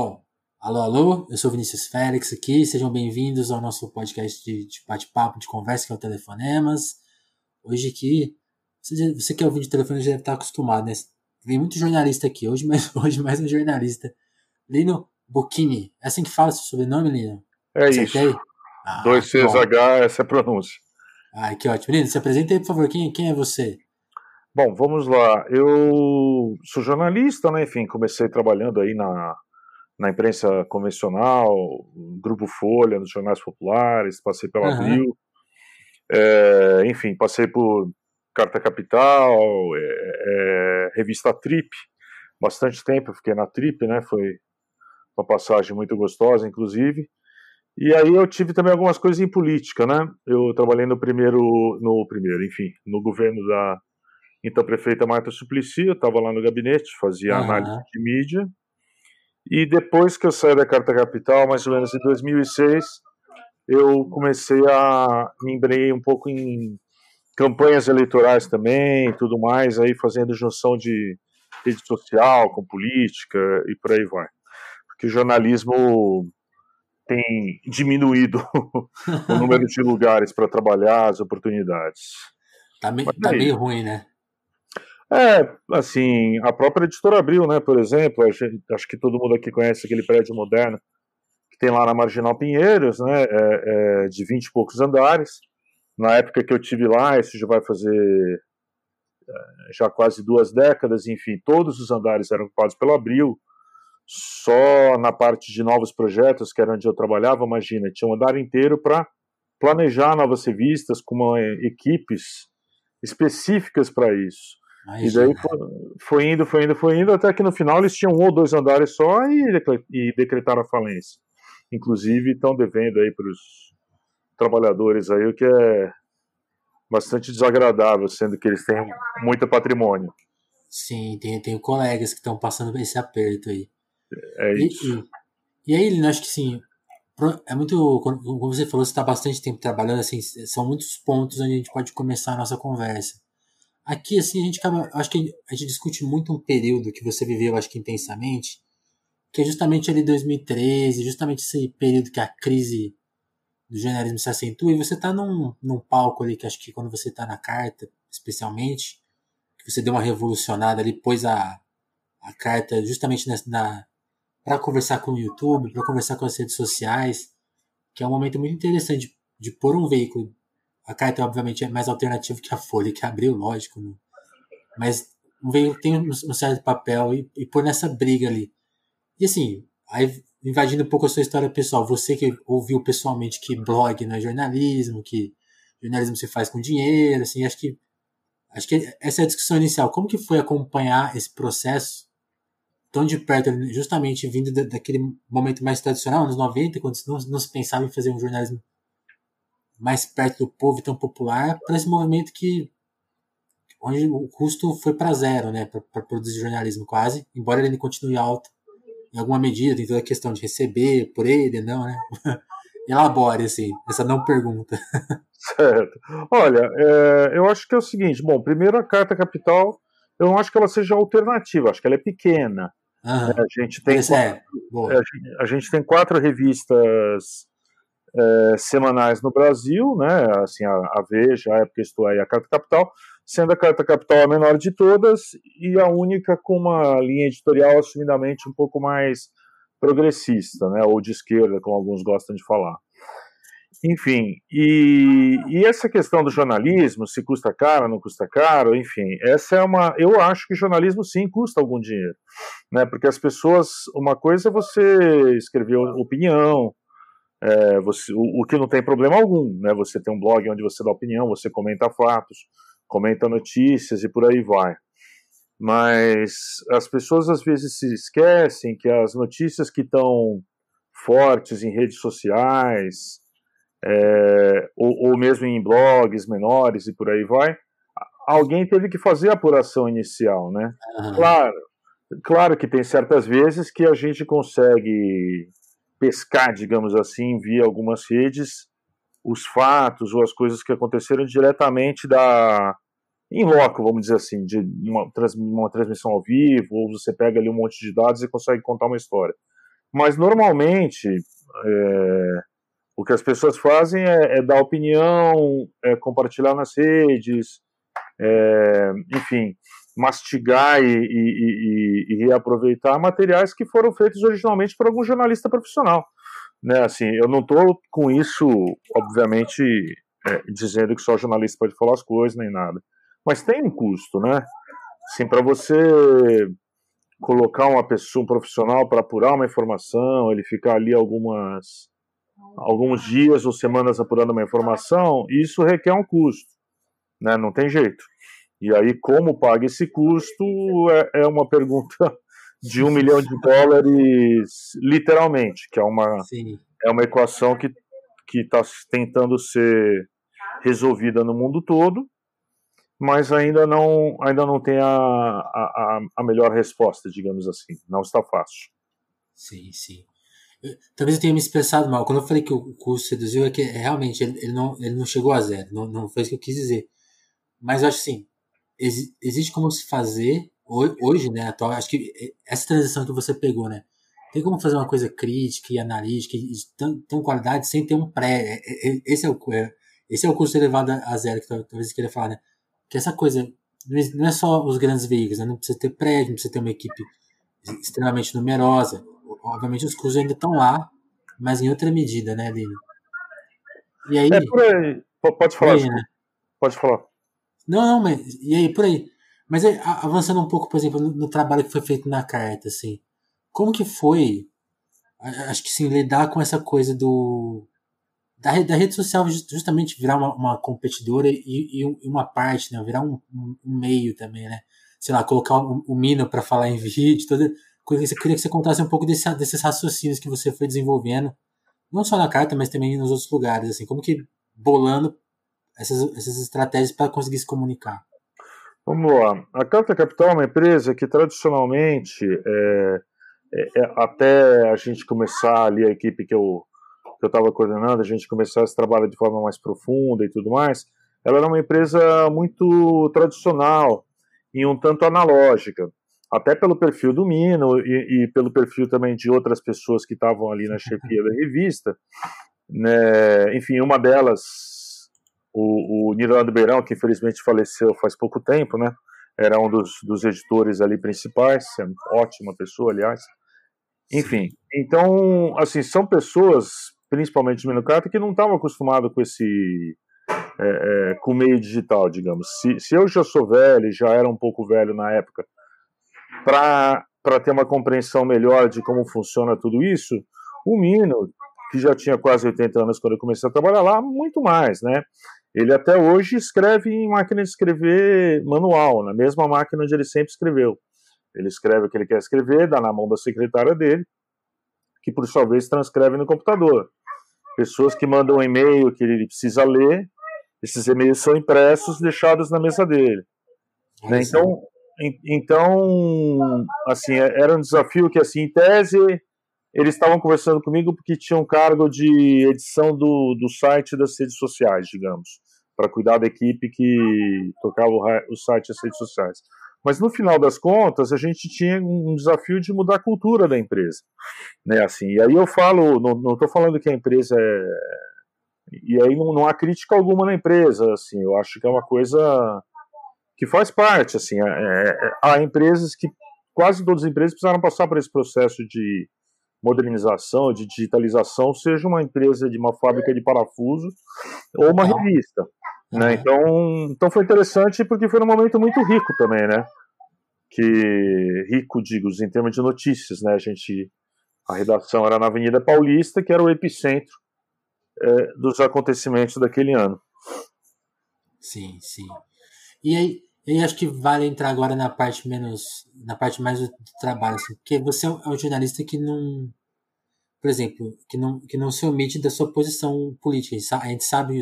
Bom, alô, alô, eu sou Vinícius Félix aqui, sejam bem-vindos ao nosso podcast de, de bate-papo, de conversa, que é o Telefonemas. Hoje aqui, você, você que é ouvinte de telefone já deve estar acostumado, né? Vem muito jornalista aqui, hoje mais, hoje mais um jornalista. Lino Bocchini, é assim que fala seu sobrenome, Lino? É isso. Ah, Dois CSH, essa é a pronúncia. Ah, que ótimo. Lino, se apresenta aí, por favor, quem, quem é você? Bom, vamos lá. Eu sou jornalista, né? Enfim, comecei trabalhando aí na, na imprensa convencional, Grupo Folha, nos jornais populares, passei pela uhum. Abril, é, enfim, passei por Carta Capital, é, é, revista Trip, bastante tempo, fiquei na Trip, né? Foi uma passagem muito gostosa, inclusive. E aí eu tive também algumas coisas em política, né? Eu trabalhei no primeiro, no primeiro, enfim, no governo da então prefeita Marta Suplicy, eu estava lá no gabinete, fazia uhum. análise de mídia. E depois que eu saí da Carta Capital, mais ou menos em 2006, eu comecei a me embrenhei um pouco em campanhas eleitorais também, tudo mais, aí fazendo junção de rede social com política e por aí vai. Porque o jornalismo tem diminuído o número de lugares para trabalhar, as oportunidades. Tá, me, tá meio ruim, né? É, assim, a própria editora Abril, né, por exemplo, acho que todo mundo aqui conhece aquele prédio moderno que tem lá na Marginal Pinheiros, né, é, é de 20 e poucos andares. Na época que eu tive lá, isso já vai fazer é, já quase duas décadas, enfim, todos os andares eram ocupados pelo Abril, só na parte de novos projetos, que era onde eu trabalhava, imagina, tinha um andar inteiro para planejar novas revistas com uma, equipes específicas para isso. Imagina. E daí foi, foi, indo, foi indo, foi indo, até que no final eles tinham um ou dois andares só e, e decretaram a falência. Inclusive estão devendo aí para os trabalhadores aí, o que é bastante desagradável, sendo que eles têm muito patrimônio. Sim, tem, tem colegas que estão passando esse aperto aí. É isso. E, e, e aí, acho que sim, é muito. Como você falou, você está bastante tempo trabalhando, assim, são muitos pontos onde a gente pode começar a nossa conversa. Aqui, assim, a gente acaba. Acho que a gente discute muito um período que você viveu, acho que intensamente, que é justamente ali 2013, justamente esse período que a crise do jornalismo se acentua, e você está num, num palco ali que acho que quando você está na carta, especialmente, que você deu uma revolucionada ali, pôs a, a carta justamente na, para conversar com o YouTube, para conversar com as redes sociais, que é um momento muito interessante de, de pôr um veículo. A carta, obviamente, é mais alternativo que a Folha, que abriu, lógico, né? mas veículo tem um, um certo papel e, e pôr nessa briga ali. E assim, aí invadindo um pouco a sua história pessoal, você que ouviu pessoalmente que blog não é jornalismo, que jornalismo se faz com dinheiro, assim, acho que acho que essa é a discussão inicial. Como que foi acompanhar esse processo tão de perto, justamente vindo daquele momento mais tradicional, anos 90, quando não, não se pensava em fazer um jornalismo mais perto do povo e tão popular, para esse movimento que onde o custo foi para zero, né, para produzir jornalismo quase, embora ele continue alto em alguma medida, tem toda a questão de receber por ele, não, né? Elabore, assim, essa não pergunta. Certo. Olha, é, eu acho que é o seguinte, bom, primeiro a carta capital, eu não acho que ela seja alternativa, acho que ela é pequena. Uhum. A, gente tem quatro, é. a, gente, a, gente, tem quatro revistas é, semanais no Brasil, né? Assim, a, a Veja, a Época Isto é, e a Carta Capital, sendo a Carta Capital a menor de todas e a única com uma linha editorial assumidamente um pouco mais progressista, né? Ou de esquerda, como alguns gostam de falar. Enfim, e, e, essa questão do jornalismo, se custa caro, não custa caro, enfim, essa é uma. Eu acho que jornalismo sim custa algum dinheiro, né? Porque as pessoas, uma coisa é você escrever opinião, é, você, o, o, que não tem problema algum, né? Você tem um blog onde você dá opinião, você comenta fatos, comenta notícias e por aí vai. Mas as pessoas às vezes se esquecem que as notícias que estão fortes em redes sociais, é, ou, ou mesmo em blogs menores e por aí vai, alguém teve que fazer a apuração inicial, né? Uhum. Claro, claro que tem certas vezes que a gente consegue pescar, digamos assim, via algumas redes, os fatos ou as coisas que aconteceram diretamente da em loco, vamos dizer assim, de uma, uma transmissão ao vivo, ou você pega ali um monte de dados e consegue contar uma história. Mas normalmente é, o que as pessoas fazem é, é dar opinião, é compartilhar nas redes, é, enfim, mastigar e, e, e, e, reaproveitar materiais que foram feitos originalmente por algum jornalista profissional. Né, assim, eu não estou com isso, obviamente, é, dizendo que só jornalista pode falar as coisas nem nada, mas tem um custo, né? Assim, para você colocar uma pessoa, um profissional para apurar uma informação, ele ficar ali algumas alguns dias ou semanas apurando uma informação, isso requer um custo, né? Não tem jeito. E aí, como paga esse custo é, é uma pergunta de um milhão de dólares, literalmente, que é uma, é uma equação que que está tentando ser resolvida no mundo todo, mas ainda não ainda não tem a, a, a melhor resposta, digamos assim. Não está fácil. Sim, sim. Talvez eu tenha me expressado mal. Quando eu falei que o custo reduziu, é que realmente ele, ele, não, ele não chegou a zero. Não, não foi isso que eu quis dizer. Mas eu acho assim, exi, existe como se fazer hoje, né? Atual, acho que essa transição que você pegou, né? Tem como fazer uma coisa crítica e analítica e de tão qualidade sem ter um pré. É, é, esse é o, esse é o custo elevado a zero que talvez você queira falar, né? Que essa coisa não é só os grandes veículos, né? Não precisa ter prédio, não precisa ter uma equipe extremamente numerosa obviamente os custos ainda estão lá, mas em outra medida, né, Lino? E aí. É por aí. Pode falar. Aí, né? Pode falar. Não, não, mas. E aí, por aí. Mas aí, avançando um pouco, por exemplo, no, no, trabalho que foi feito na carta, assim. Como que foi? Acho que sim, lidar com essa coisa do. Da, da rede social justamente virar uma, uma competidora e, e, uma parte, né? Virar um, um, meio também, né? Sei lá, colocar o um, um Mino para falar em vídeo, toda eu queria que você contasse um pouco desse, desses raciocínios que você foi desenvolvendo, não só na carta, mas também nos outros lugares, assim, como que bolando essas, essas estratégias para conseguir se comunicar. Vamos lá. A Carta Capital é uma empresa que tradicionalmente, é, é, é até a gente começar ali, a equipe que eu que eu estava coordenando, a gente começar esse trabalho de forma mais profunda e tudo mais, ela era uma empresa muito tradicional e um tanto analógica até pelo perfil do Mino e, e, pelo perfil também de outras pessoas que estavam ali na chefia da revista. Né? Enfim, uma delas, o, o Nirlando Beirão, que infelizmente faleceu faz pouco tempo, né? era um dos, dos editores ali principais, é uma ótima pessoa, aliás. Enfim, então, assim, são pessoas, principalmente o Minocrata, que não estavam acostumados com esse é, é, com o meio digital, digamos. Se, se eu já sou velho, já era um pouco velho na época, para ter uma compreensão melhor de como funciona tudo isso, o Mino, que já tinha quase 80 anos quando eu comecei a trabalhar lá, muito mais, né? Ele até hoje escreve em máquina de escrever manual, na mesma máquina onde ele sempre escreveu. Ele escreve o que ele quer escrever, dá na mão da secretária dele, que por sua vez transcreve no computador. Pessoas que mandam um e-mail que ele precisa ler, esses e-mails são impressos, deixados na mesa dele. Né? Então, então, assim, é, era um desafio que, assim, em tese, eles estavam conversando comigo porque tinha um cargo de edição do, do site das redes sociais, digamos, para cuidar da equipe que tocava o, o site das redes sociais. Mas no final das contas, a gente tinha um desafio de mudar a cultura da empresa, né? Assim, e aí eu falo, não estou falando que a empresa é, e aí não, não há crítica alguma na empresa, assim, eu acho que é uma coisa que faz parte, assim, é, é, há empresas que, quase todas as empresas precisaram passar por esse processo de modernização, de digitalização, seja uma empresa de uma fábrica de parafuso ou uma revista, né, então, então foi interessante porque foi um momento muito rico também, né, que, rico, digo, em termos de notícias, né, a gente, a redação era na Avenida Paulista, que era o epicentro é, dos acontecimentos daquele ano. Sim, sim. E aí, eu acho que vale entrar agora na parte menos. na parte mais do, trabalho, assim, porque você é um jornalista que não. Por exemplo, que não, que não se omite da sua posição política. A gente sabe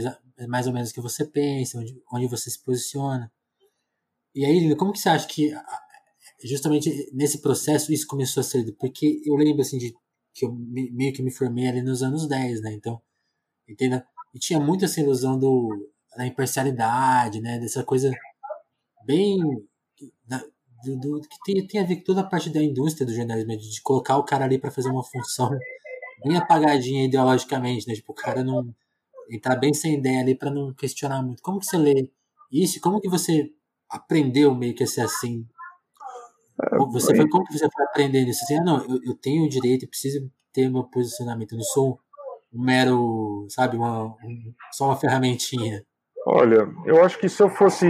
mais ou menos o que você pensa, onde, onde você se posiciona. E aí, como que você acha que justamente nesse processo isso começou a ser? Porque eu lembro assim de que eu meio que me formei ali nos anos 10, né? Então, entenda? E tinha muito essa ilusão do, da imparcialidade, né? Dessa coisa bem da, do, do, que tem, tem a ver com toda a parte da indústria do jornalismo, de, colocar o cara ali para fazer uma função bem apagadinha ideologicamente, né? Tipo, o cara não entrar bem sem ideia ali para não questionar muito. Como que você lê isso? Como que você aprendeu meio que a ser assim? É, você foi, como que você foi aprendendo isso? Assim, ah, não, eu, eu tenho o direito e preciso ter meu posicionamento. Eu não sou um mero, sabe, uma, um, só uma ferramentinha. Olha, eu acho que se eu fosse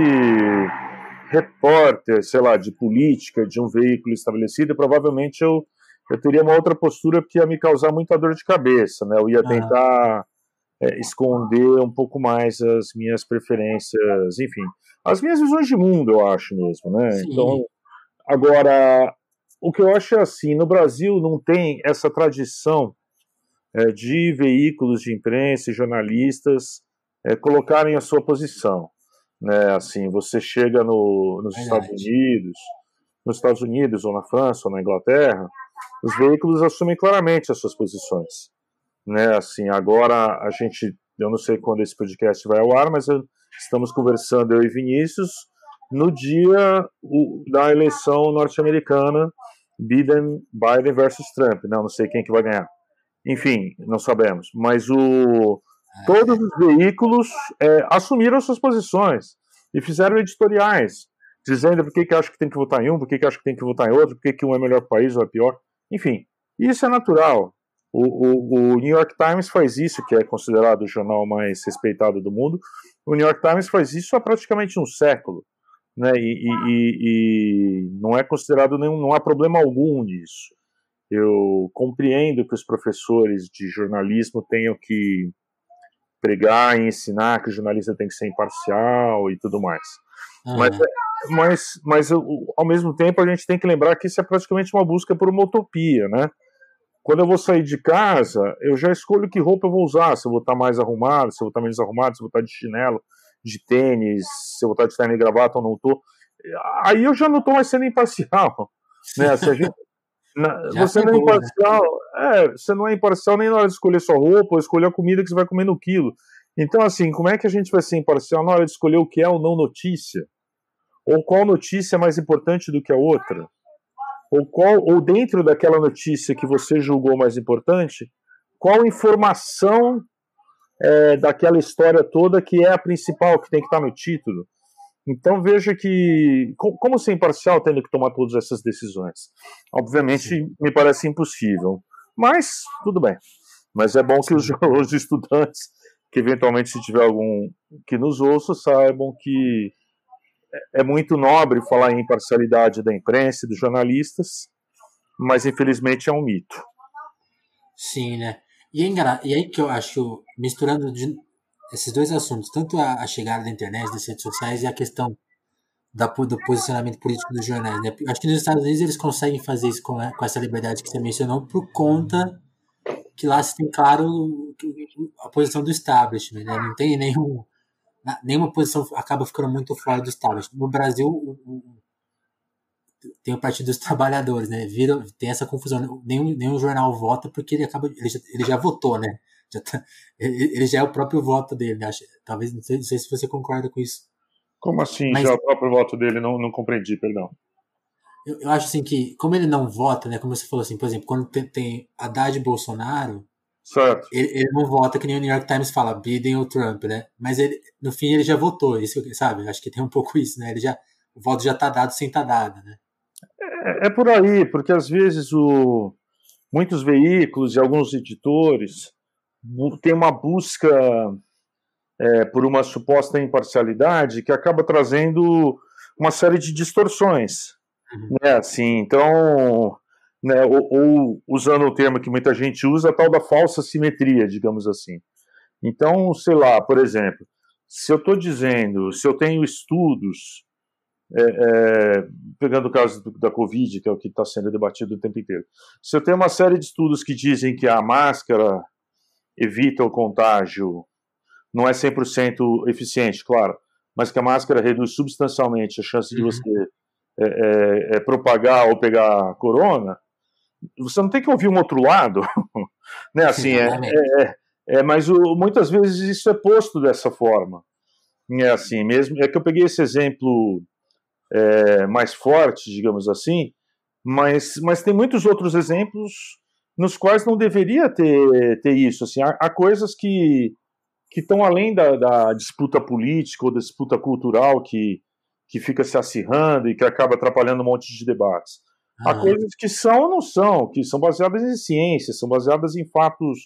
repórter, sei lá, de política, de um veículo estabelecido, provavelmente eu, eu teria uma outra postura que ia me causar muita dor de cabeça, né? Eu ia tentar é, esconder um pouco mais as minhas preferências, enfim, as minhas visões de mundo, eu acho mesmo, né? Sim. Então, agora, o que eu acho é assim, no Brasil não tem essa tradição é, de veículos de imprensa e jornalistas é, colocarem a sua posição né? Assim, você chega no, nos Estados Unidos, nos Estados Unidos ou na França ou na Inglaterra, os veículos assumem claramente as suas posições, né? Assim, agora a gente, eu não sei quando esse podcast vai ao ar, mas eu, estamos conversando eu e Vinícius no dia da eleição norte-americana, Biden, Biden versus Trump, não, não sei quem que vai ganhar. Enfim, não sabemos, mas o Todos os veículos é, assumiram suas posições e fizeram editoriais, dizendo por que, que acho que tem que votar em um, por que, que acho que tem que votar em outro, por que, que um é melhor país ou é pior. Enfim, isso é natural. O, o, o, New York Times faz isso, que é considerado o jornal mais respeitado do mundo. O New York Times faz isso há praticamente um século. Né? E, e, e não é considerado nenhum, não há problema algum nisso. Eu compreendo que os professores de jornalismo tenham que pregar e ensinar que o jornalista tem que ser imparcial e tudo mais. Uhum. Mas, mas, mas ao mesmo tempo a gente tem que lembrar que isso é praticamente uma busca por uma utopia, né? Quando eu vou sair de casa, eu já escolho que roupa eu vou usar, se eu vou estar mais arrumado, se eu vou estar menos arrumado, se eu vou estar de chinelo, de tênis, se eu vou estar de terno e gravata ou não estou. Aí eu já não estou mais sendo imparcial. Né? Se a gente, na, você não é imparcial, né? é, você não é imparcial nem na hora de escolher sua roupa ou escolher a comida que você vai comer no quilo. Então, assim, como é que a gente vai ser imparcial na hora de escolher o que é ou não notícia? Ou qual notícia é mais importante do que a outra? Ou qual, ou dentro daquela notícia que você julgou mais importante, qual informação é, daquela história toda que é a principal, que tem que estar no título? Então veja que como ser imparcial tendo que tomar todas essas decisões? Obviamente Sim. me parece impossível, mas tudo bem. Mas é bom que os, os, estudantes, que eventualmente se tiver algum que nos ouça, saibam que é, é muito nobre falar em imparcialidade da imprensa e dos jornalistas, mas infelizmente é um mito. Sim, né? E, é e aí que eu acho, misturando de, esses dois assuntos, tanto a, a, chegada da internet, das redes sociais e a questão da, do posicionamento político dos jornais. Né? Acho que nos Estados Unidos eles conseguem fazer isso com, com essa liberdade que você mencionou por conta que lá se tem claro a posição do establishment, né? não tem nenhum, nenhuma posição acaba ficando muito fora do establishment. No Brasil, o, o, tem o Partido dos Trabalhadores, né? Vira, tem essa confusão. Nenhum, nenhum jornal vota porque ele acaba ele já, ele já votou, né? Já tá, ele já é o próprio voto dele, né? Talvez, não sei, não sei se você concorda com isso. Como assim, Mas, já é o próprio voto dele? Não, não compreendi, perdão. Eu, eu, acho assim que, como ele não vota, né? Como você falou assim, por exemplo, quando tem, tem Haddad e Bolsonaro, certo. Ele, ele, não vota que nem o New York Times fala, Biden ou Trump, né? Mas ele, no fim ele já votou, isso, sabe? Acho que tem um pouco isso, né? Ele já, o voto já está dado sem estar tá dado, né? É, é por aí, porque às vezes o, muitos veículos e alguns editores tem uma busca é, por uma suposta imparcialidade que acaba trazendo uma série de distorções, uhum. né? Assim, então, né, ou, ou, usando o termo que muita gente usa, a tal da falsa simetria, digamos assim. Então, sei lá, por exemplo, se eu estou dizendo, se eu tenho estudos, é, é, pegando o caso do, da Covid, que é o que está sendo debatido o tempo inteiro, se eu tenho uma série de estudos que dizem que a máscara evita o contágio, não é 100% eficiente, claro, mas que a máscara reduz substancialmente a chance de uhum. você é, é, é, propagar ou pegar corona, você não tem que ouvir um outro lado, né? Assim, é, é, é, é, mas o, muitas vezes isso é posto dessa forma. É assim, mesmo é que eu peguei esse exemplo é, mais fortes, digamos assim, mas, mas tem muitos outros exemplos nos quais não deveria ter, ter isso. Assim, há, há coisas que que estão além da, da, disputa política ou da disputa cultural que, que fica se acirrando e que acaba atrapalhando um monte de debates. Ah. Há coisas que são ou não são, que são baseadas em ciência, são baseadas em fatos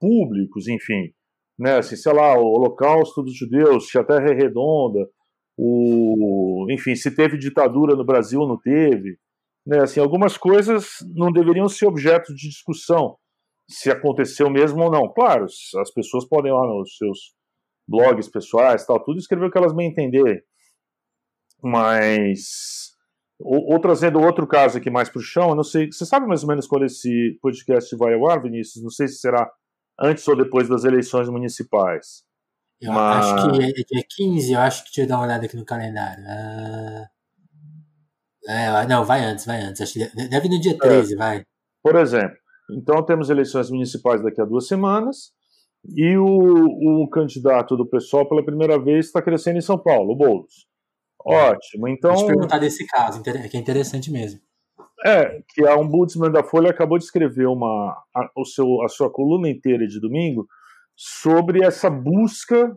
públicos, enfim. Né, assim, sei lá, o holocausto dos judeus, se a terra é redonda, o, enfim, se teve ditadura no Brasil ou não teve. Né, assim, algumas coisas não deveriam ser objeto de discussão se aconteceu mesmo ou não. Claro, as pessoas podem lá nos seus blogs pessoais, tal, tudo escrever o que elas bem entenderem. Mas ou, ou, trazendo outro caso aqui mais para o chão, eu não sei, você sabe mais ou menos quando esse podcast vai ao ar, Vinícius? Não sei se será antes ou depois das eleições municipais. Eu Mas... acho que é dia 15, eu acho que deixa eu dar uma olhada aqui no calendário. Uh... É, não, vai antes, vai antes. Acho que deve ir no dia 13, é. vai. Por exemplo, então temos eleições municipais daqui a duas semanas e o, o candidato do PSOL pela primeira vez está crescendo em São Paulo, o Boulos. Ótimo, então... Deixa eu perguntar desse caso, que é interessante mesmo. É, que a Ombudsman da Folha acabou de escrever uma, a, o seu, a sua coluna inteira de domingo sobre essa busca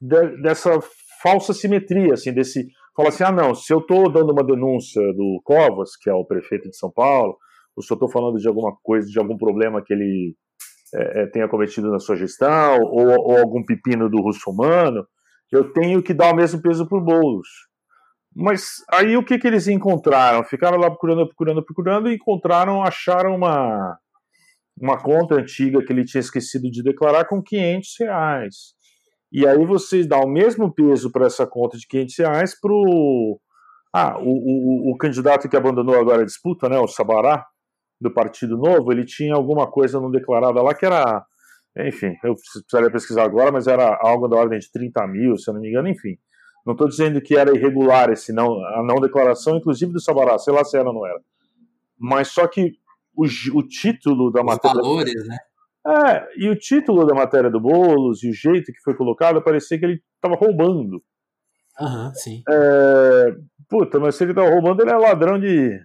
de, dessa falsa simetria, assim, desse... Fala assim, ah não, se eu estou dando uma denúncia do Covas, que é o prefeito de São Paulo, ou se eu estou falando de alguma coisa, de algum problema que ele é, é, tenha cometido na sua gestão, ou, ou algum pepino do russo-humano, eu tenho que dar o mesmo peso para o Boulos. Mas aí o que, que eles encontraram? Ficaram lá procurando, procurando, procurando e encontraram, acharam uma, uma conta antiga que ele tinha esquecido de declarar com 500 reais. E aí vocês dão o mesmo peso para essa conta de 500 reais para ah, o, o, o candidato que abandonou agora a disputa, né, o Sabará, do Partido Novo, ele tinha alguma coisa não declarada lá que era, enfim, eu precisaria pesquisar agora, mas era algo da ordem de 30 mil, se eu não me engano, enfim. Não estou dizendo que era irregular esse não, a não declaração, inclusive do Sabará, sei lá se era ou não era. Mas só que o, o título da Os matéria. valores, né? É, e o título da matéria do Boulos e o jeito que foi colocado parecia que ele estava roubando. Aham, uhum, sim. É, puta, mas se ele estava roubando, ele é ladrão de,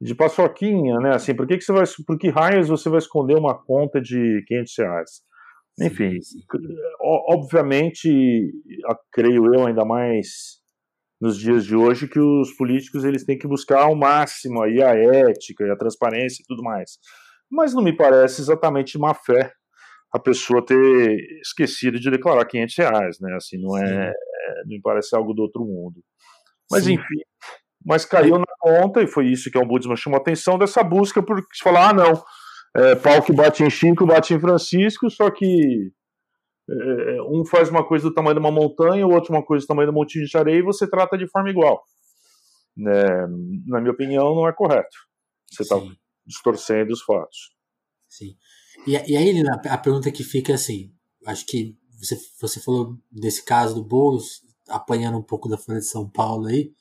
de paçoquinha, né? Assim, por que, que você vai, por que raios você vai esconder uma conta de 500 reais? Enfim, obviamente, creio eu ainda mais nos dias de hoje que os políticos eles têm que buscar ao máximo aí a ética e a transparência e tudo mais. Mas não me parece exatamente má fé a pessoa ter esquecido de declarar 500 reais, né? Assim, não é, é não me parece algo do outro mundo. Mas Sim. enfim, mas caiu na conta, e foi isso que o Ombudsman chamou a atenção, dessa busca por falar, ah, não, é, pau que bate em Chico, bate em Francisco, só que é, um faz uma coisa do tamanho de uma montanha, o outro uma coisa do tamanho de um monte de areia, e você trata de forma igual. É, na minha opinião, não é correto. Você está distorcendo os fatos. Sim. E, e aí, a pergunta que fica assim, acho que você, você falou desse caso do Boulos, apanhando um pouco da Folha de São Paulo aí,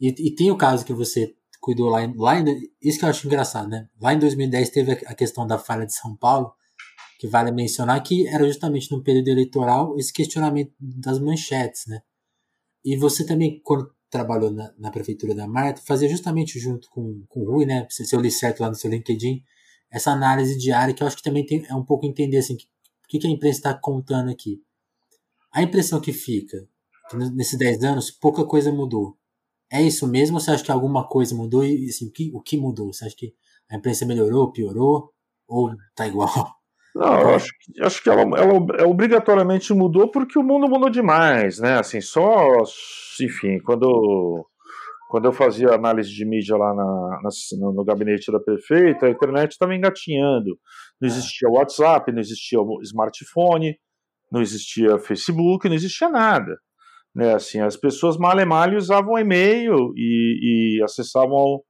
e, e tem o caso que você cuidou lá, lá em, isso que eu acho engraçado, né? Lá em 2010 teve a questão da falha de São Paulo, que vale mencionar que era justamente no período eleitoral esse questionamento das manchetes, né? E você também, quando trabalhou na, na prefeitura da Marta, fazia justamente junto com, com o Rui, né? Se, eu li certo lá no seu LinkedIn, essa análise diária que eu acho que também tem, é um pouco entender assim, o que, que a imprensa está contando aqui. A impressão que fica, que nesses 10 anos, pouca coisa mudou. É isso mesmo ou você acha que alguma coisa mudou? E assim, o, que, o que mudou? Você acha que a imprensa melhorou, piorou? Ou tá igual? Não, acho, acho que ela, ela, obrigatoriamente mudou porque o mundo mudou demais, né? Assim, só, enfim, quando, quando eu fazia análise de mídia lá na, na no gabinete da prefeita, a internet estava engatinhando. Não é. existia WhatsApp, não existia smartphone, não existia Facebook, não existia nada. Né, assim, as pessoas mal e mal usavam e-mail e, e acessavam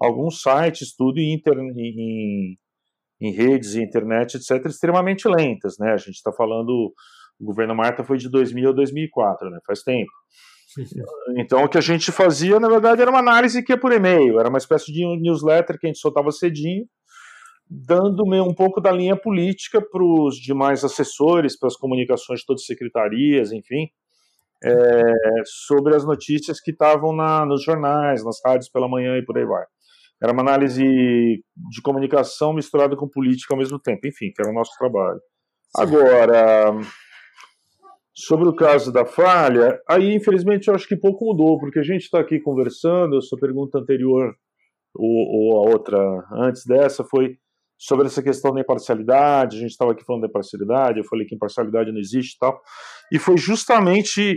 alguns sites, tudo em, em, em redes, internet, etc., extremamente lentas. Né? A gente está falando, o governo Marta foi de 2000 a 2004, né? faz tempo. Então, o que a gente fazia, na verdade, era uma análise que ia por e-mail, era uma espécie de newsletter que a gente soltava cedinho, dando um pouco da linha política para os demais assessores, para as comunicações de todas as secretarias, enfim, é, sobre as notícias que estavam nos jornais, nas rádios pela manhã e por aí vai. Era uma análise de comunicação misturada com política ao mesmo tempo, enfim, que era o nosso trabalho. Agora, sobre o caso da falha, aí infelizmente eu acho que pouco mudou, porque a gente está aqui conversando, a sua pergunta anterior, ou, ou a outra antes dessa, foi sobre essa questão da imparcialidade, a gente estava aqui falando da imparcialidade, eu falei que imparcialidade não existe e tal, e foi justamente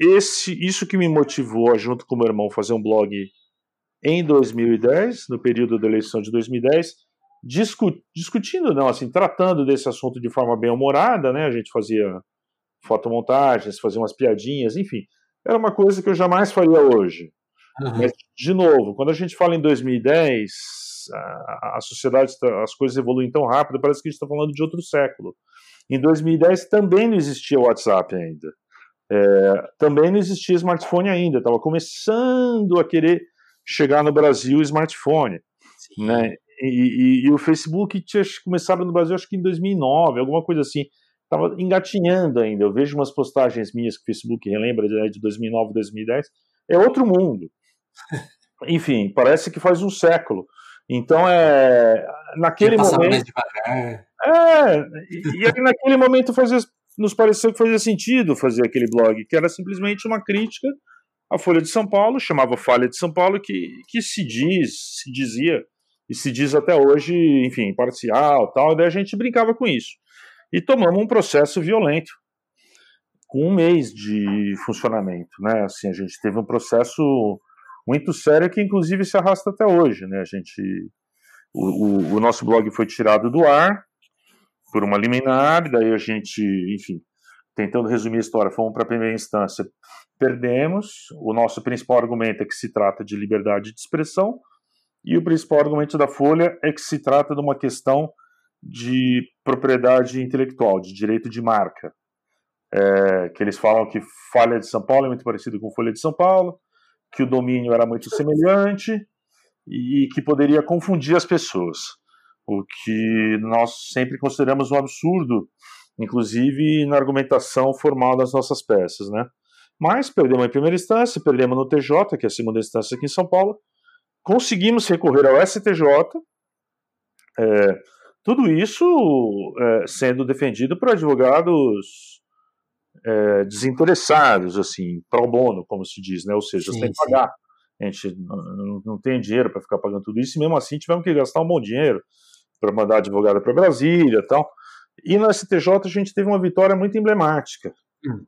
esse, isso que me motivou, junto com meu irmão, fazer um blog em 2010, no período da eleição de 2010, discu discutindo, não, assim, tratando desse assunto de forma bem humorada, né? A gente fazia fotomontagens, fazia umas piadinhas, enfim. Era uma coisa que eu jamais faria hoje. Uhum. Mas, de novo, quando a gente fala em 2010, a, a sociedade, tá, as coisas evoluem tão rápido, parece que a gente está falando de outro século. Em 2010 também não existia WhatsApp ainda. É, também não existia smartphone ainda. Estava começando a querer chegar no Brasil o smartphone. Né? E, e, e, o Facebook tinha começado no Brasil acho que em 2009, alguma coisa assim. Estava engatinhando ainda. Eu vejo umas postagens minhas que o Facebook relembra de 2009, 2010. É outro mundo. Enfim, parece que faz um século. Então é naquele momento. É, e, e naquele momento fazia, nos pareceu que fazia sentido fazer aquele blog, que era simplesmente uma crítica à Folha de São Paulo, chamava Folha de São Paulo, que, que se diz, se dizia e se diz até hoje, enfim, parcial, tal. E daí a gente brincava com isso e tomamos um processo violento com um mês de funcionamento, né? Assim, a gente teve um processo muito sério que inclusive se arrasta até hoje, né? A gente o, o, o nosso blog foi tirado do ar por uma liminar, daí a gente, enfim, tentando resumir a história, fomos para a primeira instância, perdemos. O nosso principal argumento é que se trata de liberdade de expressão, e o principal argumento da Folha é que se trata de uma questão de propriedade intelectual, de direito de marca. É, que eles falam que Folha de São Paulo é muito parecido com Folha de São Paulo, que o domínio era muito semelhante e que poderia confundir as pessoas, o que nós sempre consideramos um absurdo, inclusive na argumentação formal das nossas peças, né? Mas perdemos em primeira instância, perdemos no TJ, que é a segunda instância aqui em São Paulo, conseguimos recorrer ao STJ, é, tudo isso é, sendo defendido por advogados é, desinteressados, assim, pro bono, como se diz, né? Ou seja, sim, sem pagar. A gente não, não tem dinheiro para ficar pagando tudo isso, e mesmo assim tivemos que gastar um bom dinheiro para mandar advogado para Brasília e tal. E no STJ a gente teve uma vitória muito emblemática. Hum.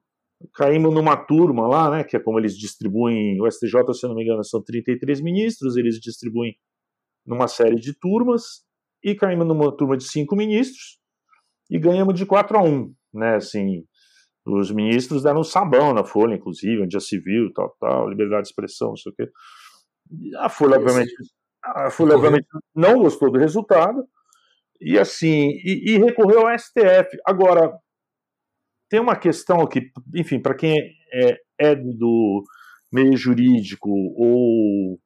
Caímos numa turma lá, né, que é como eles distribuem, o STJ, se não me engano, são 33 ministros, eles distribuem numa série de turmas, e caímos numa turma de cinco ministros, e ganhamos de 4 a 1, né, assim, os ministros deram um sabão na Folha, inclusive, onde já se viu, tal, tal, liberdade de expressão, não sei o quê. A Folha, obviamente, a Folha, obviamente, não gostou do resultado, e assim, e, e recorreu ao STF. Agora, tem uma questão que, enfim, para quem é, é, do meio jurídico ou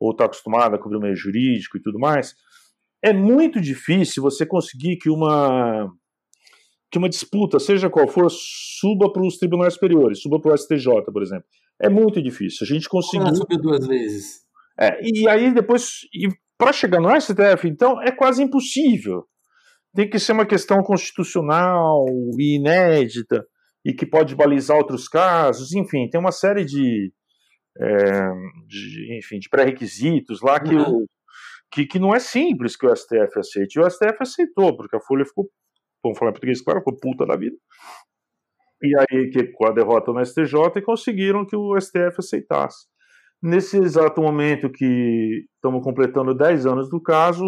ou está acostumado a cobrir o meio jurídico e tudo mais, é muito difícil você conseguir que uma que uma disputa, seja qual for, suba para os tribunais superiores, suba para o STJ, por exemplo. É muito difícil. A gente conseguiu. Ela subiu duas vezes. É, e aí depois, para chegar no STF, então, é quase impossível. Tem que ser uma questão constitucional e inédita e que pode balizar outros casos. Enfim, tem uma série de, é, de enfim, de pré-requisitos lá que, uhum. o, que, que não é simples que o STF aceite. E o STF aceitou, porque a Folha ficou vamos falar em português, claro, ficou puta da vida. E aí, que, com a derrota no STJ, conseguiram que o STF aceitasse. Nesse exato momento que estamos completando 10 anos do caso,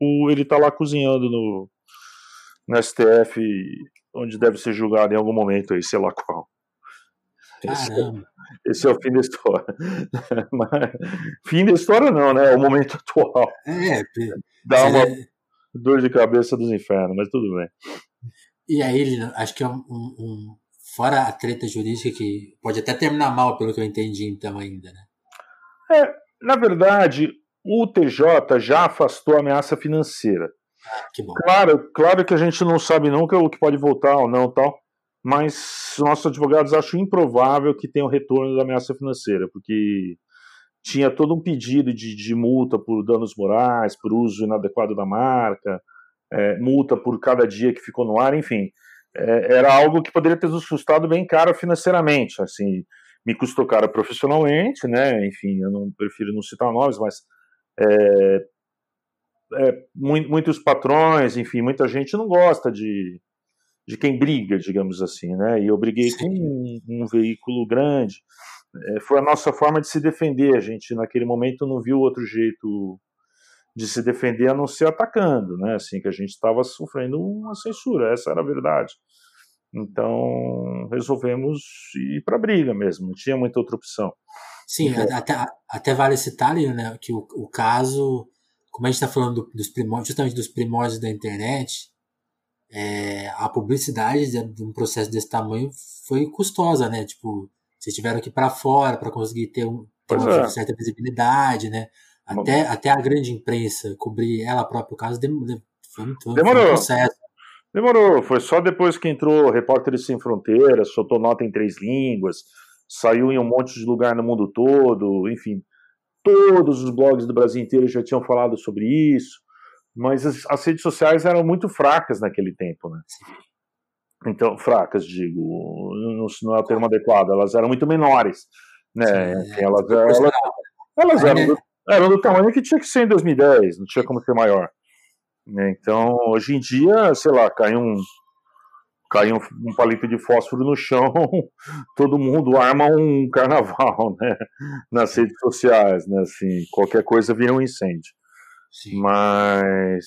o, ele está lá cozinhando no, no STF, onde deve ser julgado em algum momento aí, sei lá qual. Esse, é, esse, é o fim da história. Mas, fim da história não, né? É o momento atual. É, Dá uma, é dor de cabeça dos infernos, mas tudo bem. E aí, acho que é um, um, fora a treta jurídica que pode até terminar mal, pelo que eu entendi então ainda, né? É, na verdade, o TJ já afastou a ameaça financeira. Claro, claro que a gente não sabe nunca o que pode voltar ou não tal, mas nossos advogados acham improvável que tenha o um retorno da ameaça financeira, porque tinha todo um pedido de, de multa por danos morais, por uso inadequado da marca, é, multa por cada dia que ficou no ar, enfim. É, era algo que poderia ter nos custado bem caro financeiramente, assim, me custou caro profissionalmente, né, enfim, eu não prefiro não citar nomes, mas é, é, muitos patrões, enfim, muita gente não gosta de, de quem briga, digamos assim, né, e eu briguei Sim. com um, um veículo grande, é, foi a nossa forma de se defender, a gente naquele momento não viu outro jeito de se defender a não ser atacando, né? Assim, que a gente estava sofrendo uma censura, essa era a verdade. Então, resolvemos ir para a briga mesmo, não tinha muita outra opção. Sim, até, até vale citar, né, que o, o caso, como a gente está falando dos primórdios, justamente dos primórdios da internet, é, a publicidade de, um processo desse tamanho foi custosa, né? Tipo, vocês tiveram que ir para fora para conseguir ter, um, ter uma é. certa visibilidade, né? Até, até a grande imprensa cobrir ela própria o caso demorou. Demorou. Um processo. Demorou. Foi só depois que entrou Repórteres Sem Fronteiras, soltou nota em três línguas, saiu em um monte de lugar no mundo todo, enfim. Todos os blogs do Brasil inteiro já tinham falado sobre isso, mas as, as redes sociais eram muito fracas naquele tempo, né? Então, fracas, digo, não, não é o termo adequado, elas eram muito menores, né? Sim, elas, elas, elas eram do, eram do tamanho que tinha que ser em 2010, não tinha como ser maior. Né? Então, hoje em dia, sei lá, cai um, cai um, um, palito de fósforo no chão, todo mundo arma um carnaval, né? Nas redes sociais, né? Assim, qualquer coisa vira um incêndio. Sim. Mas,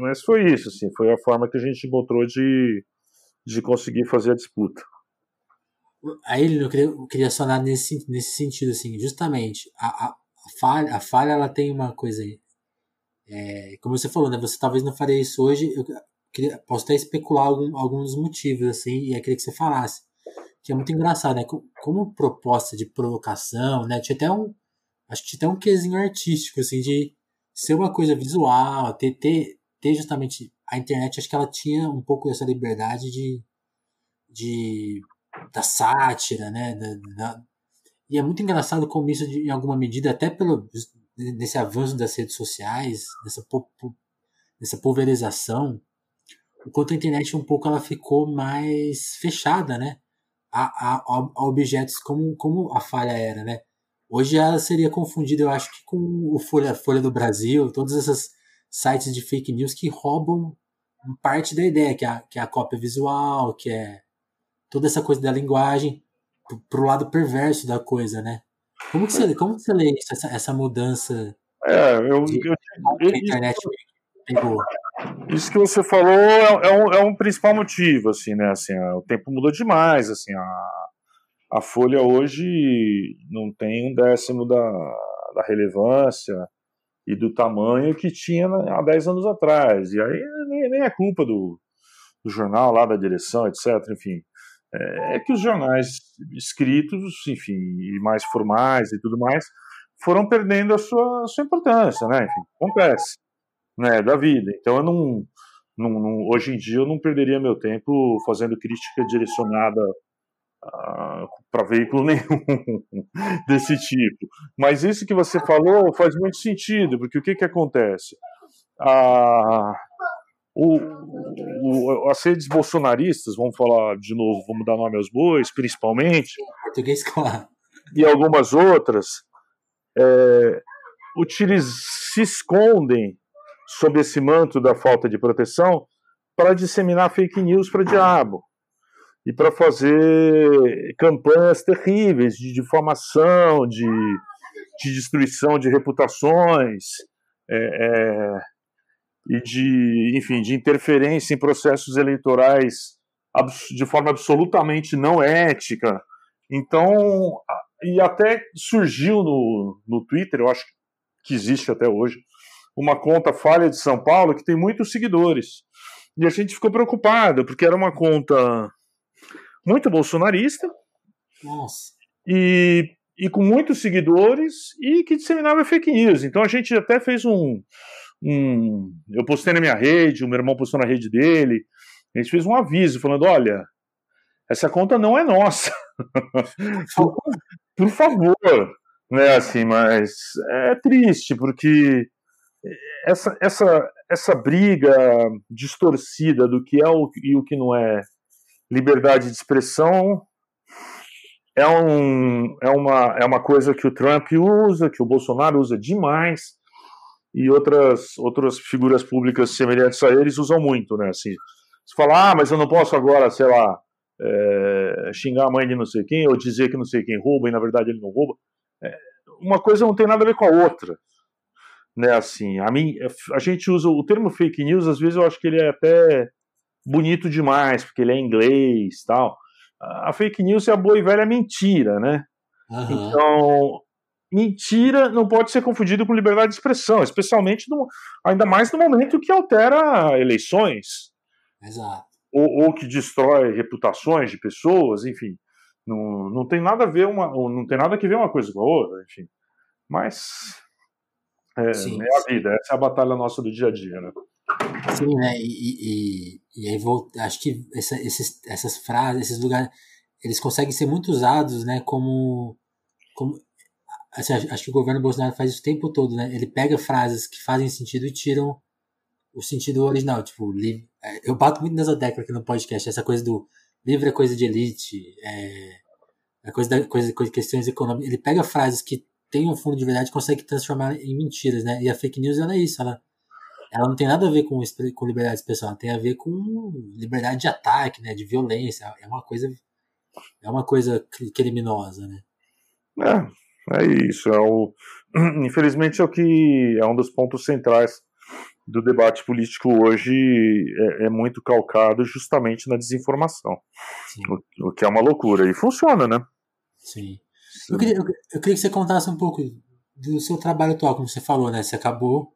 mas foi isso, assim, foi a forma que a gente encontrou de, de conseguir fazer a disputa. Aí eu queria, eu queria sonar nesse, nesse sentido, assim, justamente, a, a, a, falha, a falha ela tem uma coisa aí. É, como você falou, né, você talvez não faria isso hoje, eu queria, posso até especular algum, alguns motivos, assim, e eu queria que você falasse. Que é muito engraçado, né, como, proposta de provocação, né, tinha até um, acho que tinha até um quesinho artístico, assim, de ser uma coisa visual, ter, ter, ter justamente a internet acho que ela tinha um pouco essa liberdade de, de da sátira, né? Da, da, e é muito engraçado como isso, em alguma medida, até pelo nesse avanço das redes sociais, nessa, nessa pulverização, enquanto a internet um pouco ela ficou mais fechada, né? A, a, a, objetos como, como a falha era, né? Hoje ela seria confundida, eu acho que com o Folha, Folha do Brasil, todas essas sites de fake news que roubam parte da ideia, que é, a, que é a cópia visual, que é toda essa coisa da linguagem pro lado perverso da coisa, né? Como que você, como que você lê isso, essa, essa mudança é, eu, de, eu, que a internet pegou? Isso que você falou é, é, um, é um principal motivo, assim, né? Assim, o tempo mudou demais, assim, a, a Folha hoje não tem um décimo da, da relevância, e do tamanho que tinha há 10 anos atrás. E aí nem, nem é culpa do, do jornal lá, da direção, etc. Enfim, é, que os jornais escritos, enfim, e mais formais e tudo mais, foram perdendo a sua, a sua importância, né? Enfim, acontece, né, da vida. Então eu não, não, não, hoje em dia eu não perderia meu tempo fazendo crítica direcionada para veículo nenhum desse tipo. Mas isso que você falou faz muito sentido, porque o que, que acontece? Ah, o, o, as redes bolsonaristas, vamos falar de novo, vamos dar nome aos bois, principalmente, português claro, e algumas outras, é, se escondem sob esse manto da falta de proteção para disseminar fake news para diabo e para fazer campanhas terríveis de difamação, de, de destruição de reputações é, é, e de, enfim, de interferência em processos eleitorais de forma absolutamente não ética. Então, e até surgiu no, no Twitter, eu acho que existe até hoje, uma conta falha de São Paulo que tem muitos seguidores. E a gente ficou preocupado, porque era uma conta muito bolsonarista. Nossa. E, e com muitos seguidores e que disseminava fake news. Então a gente até fez um, um. Eu postei na minha rede, o meu irmão postou na rede dele. A gente fez um aviso falando: olha, essa conta não é nossa. por, favor, né? Assim, mas é triste porque essa, essa, essa briga distorcida do que é o, e o que não é liberdade de expressão é, um, é, uma, é uma coisa que o Trump usa, que o Bolsonaro usa demais, e outras, outras figuras públicas semelhantes a eles usam muito, né? Assim, você fala, ah, mas eu não posso agora, sei lá, é, xingar a mãe de não sei quem, ou dizer que não sei quem rouba, e na verdade ele não rouba. É, uma coisa não tem nada a ver com a outra. Né, assim, a, mim, a gente usa o termo fake news, às vezes eu acho que ele é até bonito demais, porque ele é inglês tal. A fake news é a boa e velha mentira, né? Uhum. Então, mentira não pode ser confundido com liberdade de expressão, especialmente no, ainda mais no momento que altera eleições. Exato. Ou, ou, que destrói reputações de pessoas, enfim. Não, não tem nada a ver uma, não tem nada que ver uma coisa com a outra, enfim. Mas é, sim, é a sim. vida, essa é a batalha nossa do dia a dia, né? Sim, né? E, e, e aí vou, acho que essa, esses, essas frases, esses lugares, eles conseguem ser muito usados, né? Como, como assim, acho que o governo Bolsonaro faz isso o tempo todo, né? Ele pega frases que fazem sentido e tiram o sentido original, tipo, livre, é, eu bato muito nessa tecla aqui no podcast, essa coisa do livre é coisa de elite, é, é coisa da coisa, coisa questões econômicas. Ele pega frases que têm um fundo de verdade e consegue transformar em mentiras, né? E a fake news ela é isso, ela ela não tem nada a ver com, com liberdade de expressão, ela tem a ver com liberdade de ataque, né, de violência, é uma coisa é uma coisa criminosa, né? É, é isso, é o infelizmente é o que é um dos pontos centrais do debate político hoje é, é muito calcado justamente na desinformação, o, o, que é uma loucura e funciona, né? Sim. Eu queria, eu, eu queria que você contasse um pouco do seu trabalho atual, como você falou, né? Você acabou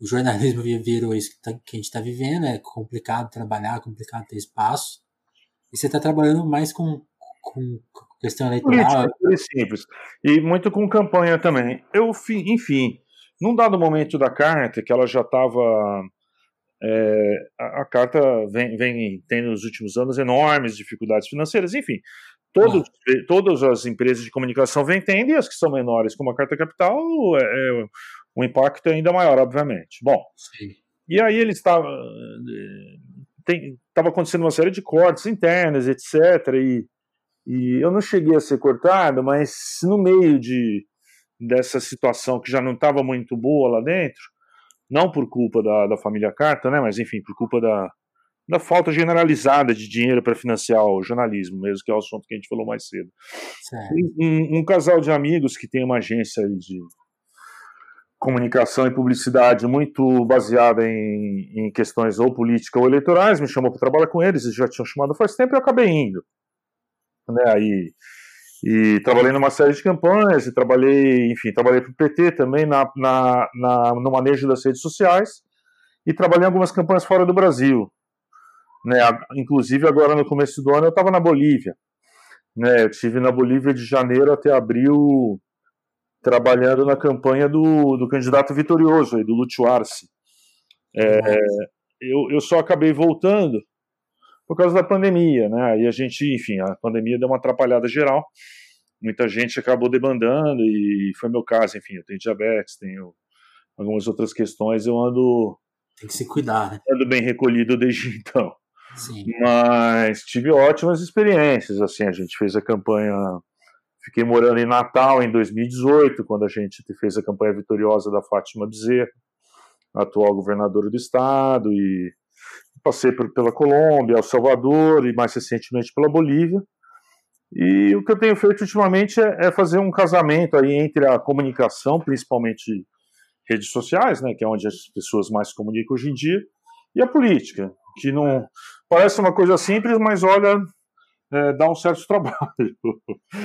o jornalismo virou isso que, tá, que a gente está vivendo, é complicado trabalhar, complicado ter espaço. E você está trabalhando mais com, com questão eleitoral. Política, simples. E muito com campanha também. Eu, enfim, num dado momento da carta, que ela já estava. É, a, a, carta vem, vem tendo nos últimos anos enormes dificuldades financeiras, enfim. Todos, ah. Todas as empresas de comunicação vem tendo, e as que são menores, como a Carta Capital, é, é o impacto é ainda maior, obviamente. Bom, Sim. e aí ele estava estava acontecendo uma série de cortes internas, etc. E, e eu não cheguei a ser cortado, mas no meio de dessa situação que já não estava muito boa lá dentro, não por culpa da, da família Carta, né, mas enfim, por culpa da, da falta generalizada de dinheiro para financiar o jornalismo, mesmo que é o assunto que a gente falou mais cedo. Um, um, casal de amigos que tem uma agência de comunicação e publicidade muito baseada em, em questões ou política ou eleitorais, me chamou para trabalhar com eles, eles já tinham chamado faz tempo e eu acabei indo. Né, aí, e trabalhei numa série de campanhas, e trabalhei, enfim, trabalhei para o PT também na, na, na, no manejo das redes sociais, e trabalhei em algumas campanhas fora do Brasil. Né, inclusive agora no começo do ano eu estava na Bolívia. Né, eu estive na Bolívia de janeiro até abril trabalhando na campanha do, do candidato vitorioso, aí, do Lúcio Arce. É, eu, eu só acabei voltando por causa da pandemia, né? E a gente, enfim, a pandemia deu uma atrapalhada geral. Muita gente acabou demandando e foi meu caso, enfim, eu tenho diabetes, tenho algumas outras questões, eu ando tem que se cuidar, né? Ando bem recolhido desde então. Sim. Mas tive ótimas experiências, assim, a gente fez a campanha Fiquei morando em Natal em 2018, quando a gente fez a campanha vitoriosa da Fátima Bezerra, atual governadora do estado, e passei por, pela Colômbia, El Salvador e mais recentemente pela Bolívia. E o que eu tenho feito ultimamente é, é fazer um casamento aí entre a comunicação, principalmente redes sociais, né, que é onde as pessoas mais comunicam hoje em dia, e a política, que não parece uma coisa simples, mas olha, é, dá um certo trabalho.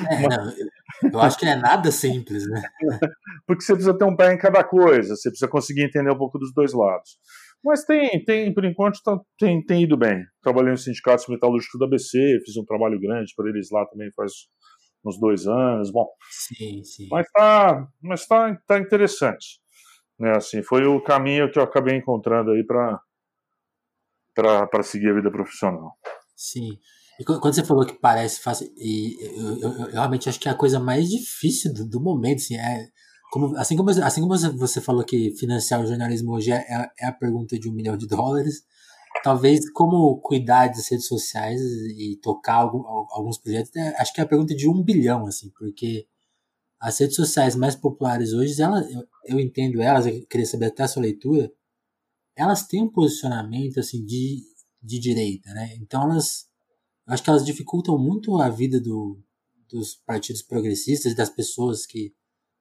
É, não, eu acho que não é nada simples, né? Porque você precisa ter um pé em cada coisa, você precisa conseguir entender um pouco dos dois lados. Mas tem, tem por enquanto, tá, tem, tem ido bem. Trabalhei no Sindicato Metalúrgico da ABC, fiz um trabalho grande para eles lá também faz uns dois anos. Bom, sim, sim. Mas tá, mas tá, tá interessante. Né, assim, foi o caminho que eu acabei encontrando aí para seguir a vida profissional. Sim. E quando você falou que parece fácil, e eu, eu, eu, realmente acho que é a coisa mais difícil do, do momento, assim, é, como, assim como, assim como você falou que financiar o jornalismo hoje é, é, é a pergunta de um milhão de dólares, talvez como cuidar das redes sociais e tocar alguns projetos, é, acho que é a pergunta de um bilhão, assim, porque as redes sociais mais populares hoje, elas, eu, eu entendo elas, eu queria saber até a sua leitura, elas têm um posicionamento, assim, de, de direita, né? Então elas, acho que elas dificultam muito a vida do, dos partidos progressistas das pessoas que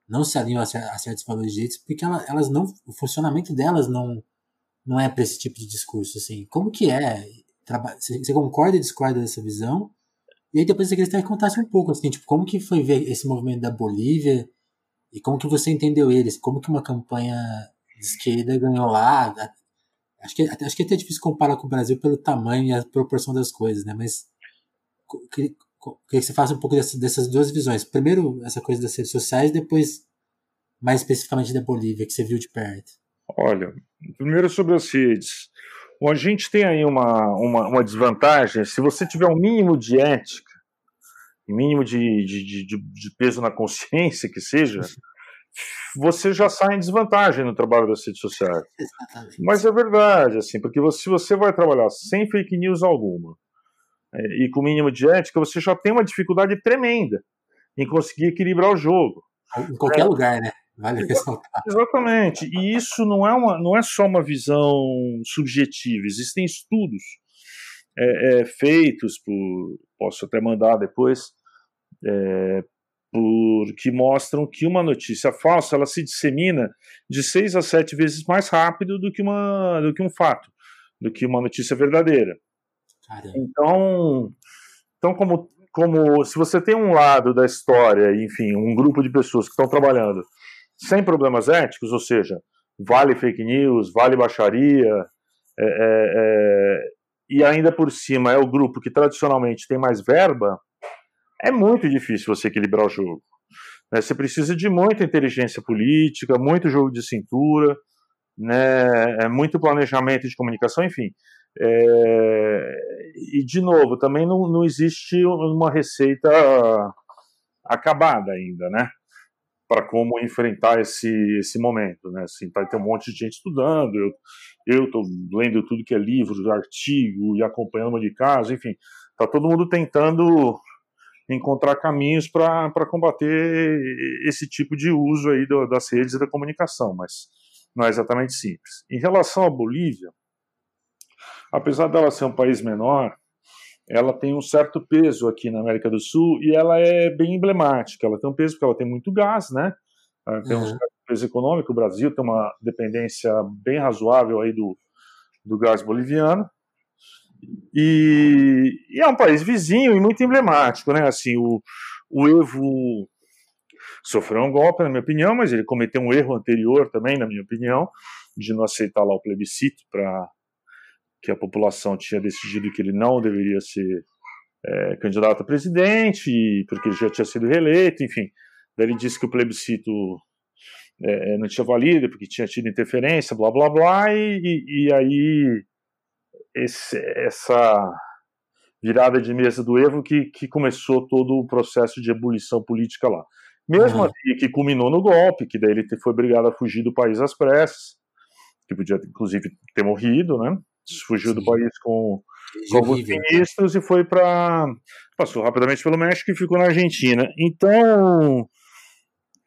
não se alinham a, certos valores de direitos, porque elas, elas não, o funcionamento delas não não é para esse tipo de discurso, assim. Como que é? Você concorda e discorda dessa visão? E aí depois eu queria que contasse um pouco, assim, tipo, como que foi ver esse movimento da Bolívia e como que você entendeu eles? Como que uma campanha de esquerda ganhou lá? Acho que, acho que é até difícil comparar com o Brasil pelo tamanho e a proporção das coisas, né? Mas queria, que você faça um pouco dessas, dessas duas visões. Primeiro, essa coisa das redes sociais, depois, mais especificamente da Bolívia, que você viu de perto. Olha, primeiro sobre as redes. Bom, a gente tem aí uma, uma, uma desvantagem. Se você tiver um mínimo de ética, mínimo de, de, de, de peso na consciência, que seja, você já sai em desvantagem no trabalho das redes sociais. Mas é verdade, assim, porque você, se você vai trabalhar sem fake news alguma e com mínimo de ética, você já tem uma dificuldade tremenda em conseguir equilibrar o jogo. Em qualquer é, lugar, né? Vale ressaltar. Exatamente. E isso não é, uma, não é só uma visão subjetiva. Existem estudos é, é, feitos por. Posso até mandar depois. É, por, que mostram que uma notícia falsa ela se dissemina de seis a sete vezes mais rápido do que, uma, do que um fato, do que uma notícia verdadeira. Caramba. Então, então como, como se você tem um lado da história, enfim, um grupo de pessoas que estão trabalhando sem problemas éticos, ou seja, vale fake news, vale baixaria, é, é, é, e ainda por cima é o grupo que tradicionalmente tem mais verba, é muito difícil você equilibrar o jogo. Né? Você precisa de muita inteligência política, muito jogo de cintura, né? É muito planejamento de comunicação, enfim. É... E, de novo, também não, não existe uma receita acabada ainda, né? para como enfrentar esse, esse momento, né? Assim, tá, tem um monte de gente estudando, eu estou lendo tudo que é livro, artigo e acompanhando de casa, enfim, tá todo mundo tentando encontrar caminhos para combater esse tipo de uso aí do, das redes da comunicação, mas não é exatamente simples. Em relação à Bolívia, apesar dela ser um país menor, ela tem um certo peso aqui na América do Sul e ela é bem emblemática. Ela tem um peso porque ela tem muito gás, né? Ela tem uhum. um certo peso econômico. O Brasil tem uma dependência bem razoável aí do, do gás boliviano. E, e, é um país vizinho e muito emblemático, né? Assim, o, o Evo sofreu um golpe, na minha opinião, mas ele cometeu um erro anterior também, na minha opinião, de não aceitar lá o plebiscito para que a população tinha decidido que ele não deveria ser é, candidato a presidente, porque ele já tinha sido reeleito, enfim. Daí ele disse que o plebiscito é, é não tinha valido, porque tinha tido interferência, blá blá blá, e, e aí esse, essa virada de mesa do Evo que, que começou todo o processo de ebulição política lá. Mesmo uhum. assim, que culminou no golpe, que daí ele foi obrigado a fugir do país às pressas, que podia inclusive ter morrido, né? Fugiu do país com, com alguns ministros e foi para. Passou rapidamente pelo México e ficou na Argentina. Então,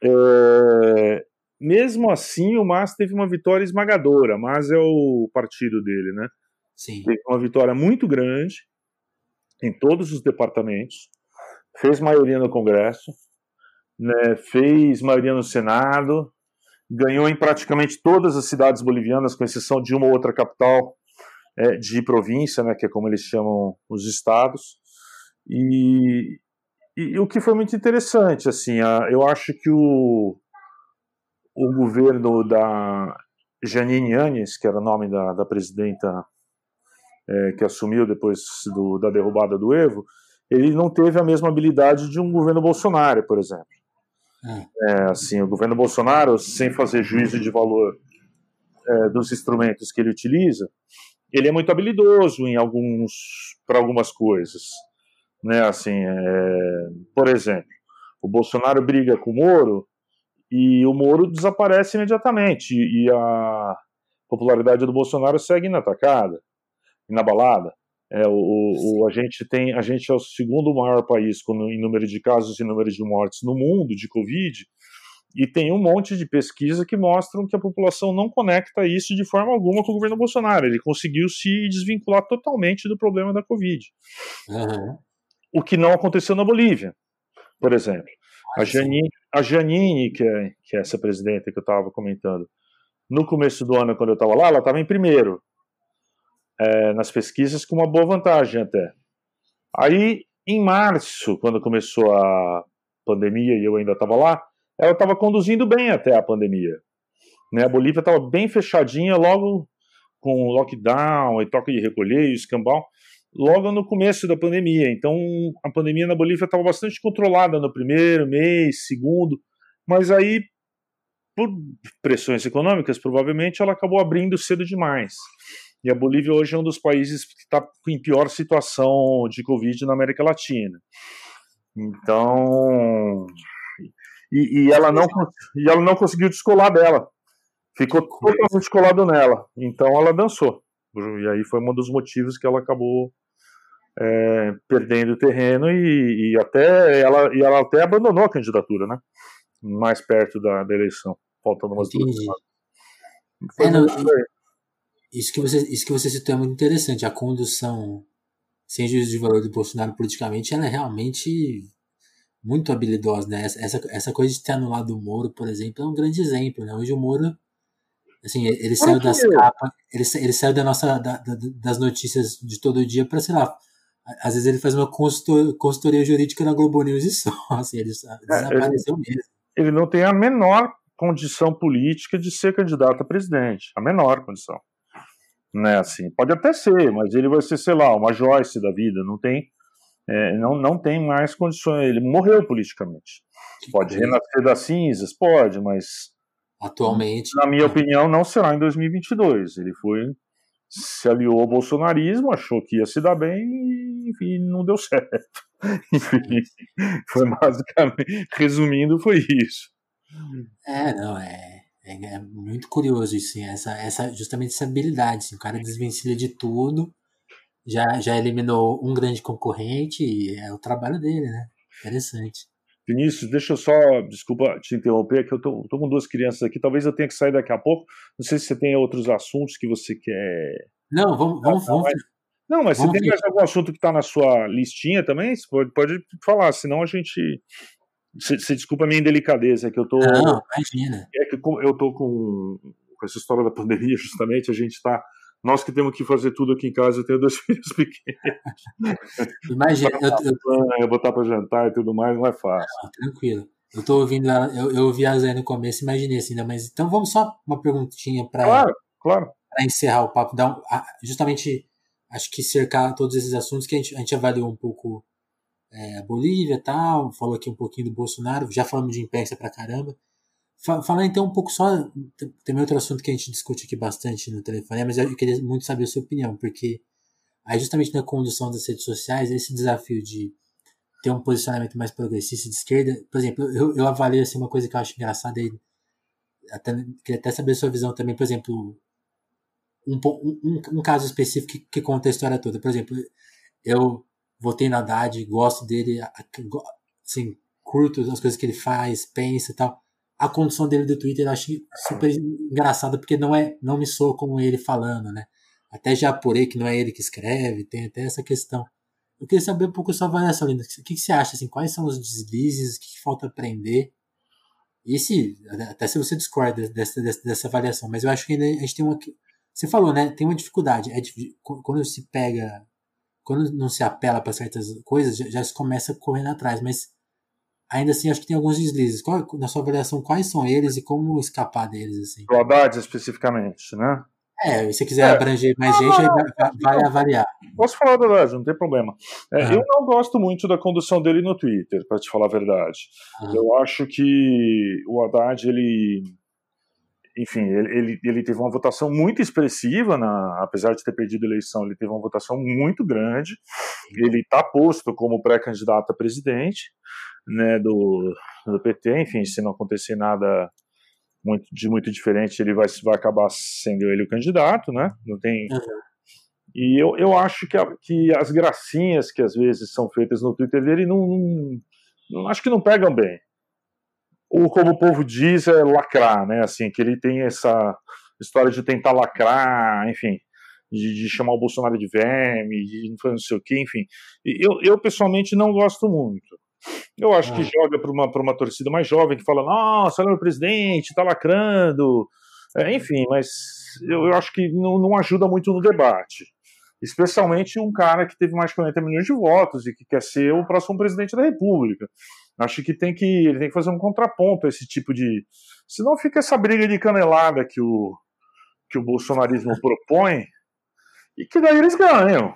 é, mesmo assim, o Mas teve uma vitória esmagadora. Mas é o partido dele, né? Sim. Teve uma vitória muito grande em todos os departamentos, fez maioria no Congresso, né, fez maioria no Senado, ganhou em praticamente todas as cidades bolivianas, com exceção de uma ou outra capital é, de província, né, que é como eles chamam os estados, e, e, e o que foi muito interessante, assim, a, eu acho que o, o governo da Janine Yanes, que era o nome da, da presidenta é, que assumiu depois do, da derrubada do Evo, ele não teve a mesma habilidade de um governo Bolsonaro, por exemplo. É, é assim, o governo Bolsonaro, sem fazer juízo de valor é, dos instrumentos que ele utiliza, ele é muito habilidoso em alguns para algumas coisas. Né, assim, é, por exemplo, o Bolsonaro briga com o Moro e o Moro desaparece imediatamente e a popularidade do Bolsonaro segue inatacada, inabalada. É, o, o, a gente tem, a gente é o segundo maior país com, em número de casos e número de mortes no mundo de Covid, e tem um monte de pesquisa que mostram que a população não conecta isso de forma alguma com o governo Bolsonaro. Ele conseguiu se desvincular totalmente do problema da Covid. Uhum. O que não aconteceu na Bolívia, por exemplo. A Janine, a Janine que, é, que é essa presidenta que eu estava comentando, no começo do ano, quando eu estava lá, ela estava em primeiro é, nas pesquisas, com uma boa vantagem até. Aí, em março, quando começou a pandemia e eu ainda estava lá, ela estava conduzindo bem até a pandemia. Né? A Bolívia estava bem fechadinha logo com lockdown e toque de recolher e escambau, logo no começo da pandemia. Então, a pandemia na Bolívia estava bastante controlada no primeiro mês, segundo, mas aí, por pressões econômicas, provavelmente ela acabou abrindo cedo demais. E a Bolívia hoje é um dos países que está em pior situação de Covid na América Latina. Então, e, e, ela não, e ela não conseguiu descolar dela. Ficou totalmente colado nela. Então ela dançou. E aí foi um dos motivos que ela acabou é, perdendo terreno e, e, até ela, e ela até abandonou a candidatura, né? Mais perto da, da eleição, faltando umas Entendi. duas semanas. É, não, isso, que você, isso que você citou é muito interessante. A condução sem juízo de valor do Bolsonaro politicamente, ela é realmente muito habilidosa, né? Essa, essa coisa de ter anulado o Moro, por exemplo, é um grande exemplo, né? Hoje o Moro, assim, ele saiu das capas, ele, ele saiu da nossa, da, da, das notícias de todo dia para sei lá, às vezes ele faz uma consultoria jurídica na Globo News e só, assim, ele desapareceu é, ele, mesmo. Ele não tem a menor condição política de ser candidato a presidente, a menor condição. Né, assim, pode até ser, mas ele vai ser, sei lá, uma Joyce da vida, não tem é, não, não tem mais condições. Ele morreu politicamente. Pode renascer das cinzas? Pode, mas. Atualmente. Na minha opinião, não será em 2022. Ele foi. Se aliou ao bolsonarismo, achou que ia se dar bem e, enfim, não deu certo. enfim, foi basicamente. Resumindo, foi isso. É, não, é. É, é muito curioso isso, assim, essa, essa, justamente essa habilidade. Assim, o cara desvencilha de tudo já, já eliminou um grande concorrente e é o trabalho dele, né? Interessante. Vinícius, deixa eu só, desculpa te interromper, que eu tô, tô, com duas crianças aqui, talvez eu tenha que sair daqui a pouco. Não sei se você tem outros assuntos que você quer. Não, vamos. vamos, vamos... Não, mas vamos você tem mais algum assunto que está na sua listinha também? Você pode, pode falar, senão a gente. Você, desculpa a minha indelicadeza, é que eu tô. Não, imagina. É que eu tô com, com essa história da pandemia, justamente, a gente está nós que temos que fazer tudo aqui em casa, eu tenho dois filhos pequenos. Imagina, eu, eu, eu botar para jantar e tudo mais, não é fácil. Não, tranquilo. Eu tô ouvindo ela, eu, eu ouvi a Zé no começo, imaginei assim, né? Mas então vamos só uma perguntinha para claro, claro. encerrar o papo, dar um, justamente acho que cercar todos esses assuntos que a gente, a gente avaliou um pouco é, a Bolívia tal, falou aqui um pouquinho do Bolsonaro, já falamos de imprensa pra caramba. Falar então um pouco só. Tem outro assunto que a gente discute aqui bastante no telefone, mas eu queria muito saber a sua opinião, porque aí, justamente na condução das redes sociais, esse desafio de ter um posicionamento mais progressista de esquerda, por exemplo, eu, eu avalio assim, uma coisa que eu acho engraçada aí, até, queria até saber a sua visão também, por exemplo, um, um, um caso específico que, que, conta a história toda. Por exemplo, eu votei na Haddad, gosto dele, assim, curto as coisas que ele faz, pensa e tal a condução dele do Twitter eu acho super engraçada, porque não é não me soa como ele falando, né? Até já apurei que não é ele que escreve, tem até essa questão. Eu queria saber um pouco a sua avaliação, Linda. O que, que você acha? Assim, quais são os deslizes? O que, que falta aprender? E se, até se você discorda dessa, dessa, dessa avaliação, mas eu acho que ainda a gente tem uma. Você falou, né? Tem uma dificuldade. É, quando se pega. Quando não se apela para certas coisas, já, já se começa correndo atrás. Mas ainda assim acho que tem alguns deslizes. Qual, na sua avaliação, quais são eles e como escapar deles? Assim? O Haddad especificamente, né? É, se quiser é. abranger mais gente, aí vai, vai avaliar. Posso falar do Haddad, não tem problema. É, uhum. Eu não gosto muito da condução dele no Twitter, para te falar a verdade. Uhum. Eu acho que o Haddad, ele, enfim, ele, ele, ele, teve uma votação muito expressiva, na, apesar de ter perdido a eleição, ele teve uma votação muito grande. Ele está posto como pré-candidato a presidente né, do, do PT, enfim, se não acontecer nada muito, de muito diferente, ele vai, vai acabar sendo ele o candidato, né? Não tem. Uhum. E eu, eu acho que, a, que as gracinhas que às vezes são feitas no Twitter dele não, não, não acho que não pegam bem ou como o povo diz, é lacrar, né? Assim, que ele tem essa história de tentar lacrar, enfim, de, de chamar o Bolsonaro de verme, de não sei o quê, enfim. Eu, eu pessoalmente não gosto muito. Eu acho que ah. joga para uma, uma torcida mais jovem que fala, nossa, olha o presidente, tá lacrando. É, enfim, mas eu, eu acho que não, não ajuda muito no debate. Especialmente um cara que teve mais de 40 milhões de votos e que quer ser o próximo presidente da República. Acho que tem que ele tem que fazer um contraponto a esse tipo de. Senão fica essa briga de canelada que o, que o bolsonarismo propõe e que daí eles ganham.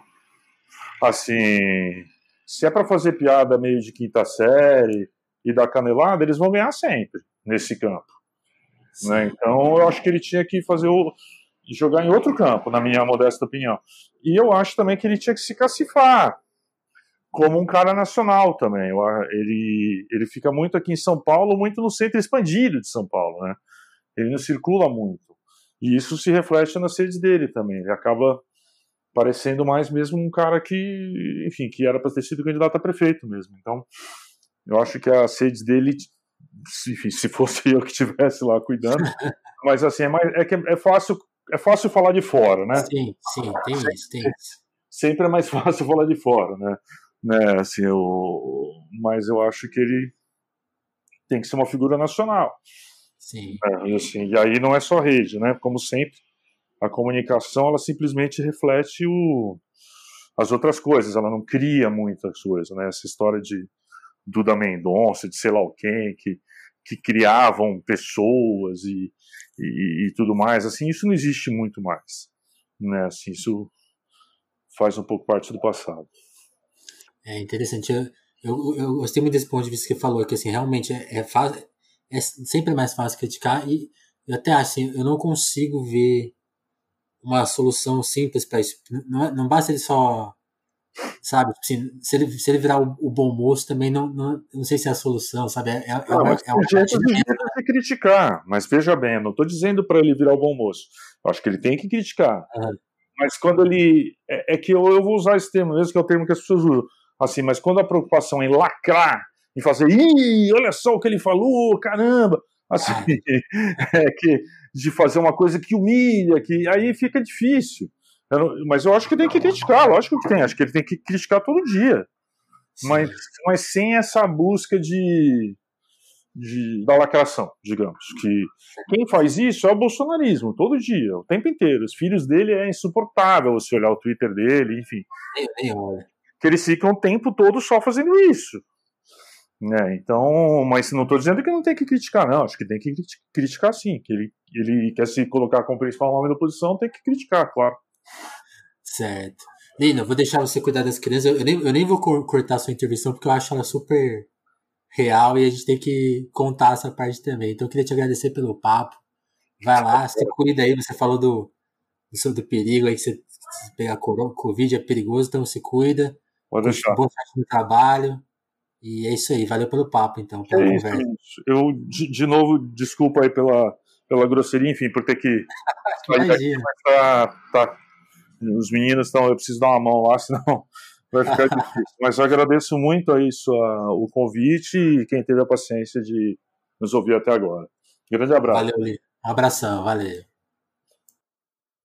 Assim, se é para fazer piada meio de quinta série e dar canelada, eles vão ganhar sempre nesse campo. Né? Então eu acho que ele tinha que fazer o jogar em outro campo, na minha modesta opinião. E eu acho também que ele tinha que se cacifar como um cara nacional também. Ele, ele fica muito aqui em São Paulo, muito no centro expandido de São Paulo, né? Ele não circula muito. E isso se reflete nas redes dele também. Ele acaba parecendo mais mesmo um cara que, enfim, que era para ter sido candidato a prefeito mesmo. Então, eu acho que as redes dele, enfim, se fosse eu que estivesse lá cuidando, mas assim, é, mais, é que é fácil, é fácil falar de fora, né? Sim, sim, tem isso, tem isso. Sempre é mais fácil falar de fora, né? né? Assim, eu, mas eu acho que ele tem que ser uma figura nacional. Sim. É, assim, e aí não é só rede, né? Como sempre, a comunicação ela simplesmente reflete o, as outras coisas, ela não cria muitas coisas, né? Essa história de Duda Mendonça, de sei lá o quem, que, que criavam pessoas e, e, e, tudo mais, assim, isso não existe muito mais, né? Assim, isso faz um pouco parte do passado. É interessante. Eu, eu, eu, gostei muito desse ponto de vista que você falou, que assim, realmente é, é, é sempre mais fácil criticar e eu até acho assim, eu não consigo ver uma solução simples para isso. Não, é, não basta ele só, sabe, assim, se, ele, se ele virar o, o, bom moço também não, não, não sei se é a solução, sabe? É, é, é não, uma, é uma jeito de criticar, mas veja bem, eu não estou dizendo para ele virar o bom moço. Eu acho que ele tem que criticar. Uhum. Mas quando ele. É, é que eu, eu vou usar esse termo mesmo, que é o termo que as pessoas usam assim, mas quando a preocupação é em lacrar, em fazer, ih, olha só o que ele falou, caramba, assim, é que de fazer uma coisa que humilha, que aí fica difícil. Eu não, mas eu acho que tem que criticar, lógico que tem, acho que ele tem que criticar todo dia. Mas, mas sem essa busca de, de, da lacração, digamos. Que quem faz isso é o bolsonarismo, todo dia, o tempo inteiro. Os filhos dele é insuportável você olhar o Twitter dele, enfim. Que eles ficam o tempo todo só fazendo isso. Né? Então, mas não estou dizendo que não tem que criticar, não. Acho que tem que criticar sim. Que ele, ele quer se colocar como principal nome da oposição, tem que criticar, claro. Certo. Nina, vou deixar você cuidar das crianças. Eu nem, eu nem vou cortar a sua intervenção porque eu acho ela super real e a gente tem que contar essa parte também. Então eu queria te agradecer pelo papo. Vai lá, se cuida aí. Você falou do, do, do perigo aí que você pegar Covid é perigoso, então se cuida. Pode deixar. Boa sorte no trabalho. E é isso aí, valeu pelo papo, então, pela é conversa. Isso. Eu, de, de, novo, desculpa aí pela, pela grosseria, enfim, por ter que mas tá, tá, os meninos estão, eu preciso dar uma mão lá, senão vai ficar difícil. Mas eu agradeço muito aí sua, o convite e quem teve a paciência de nos ouvir até agora. Grande abraço. Valeu, Li. Um abração, valeu.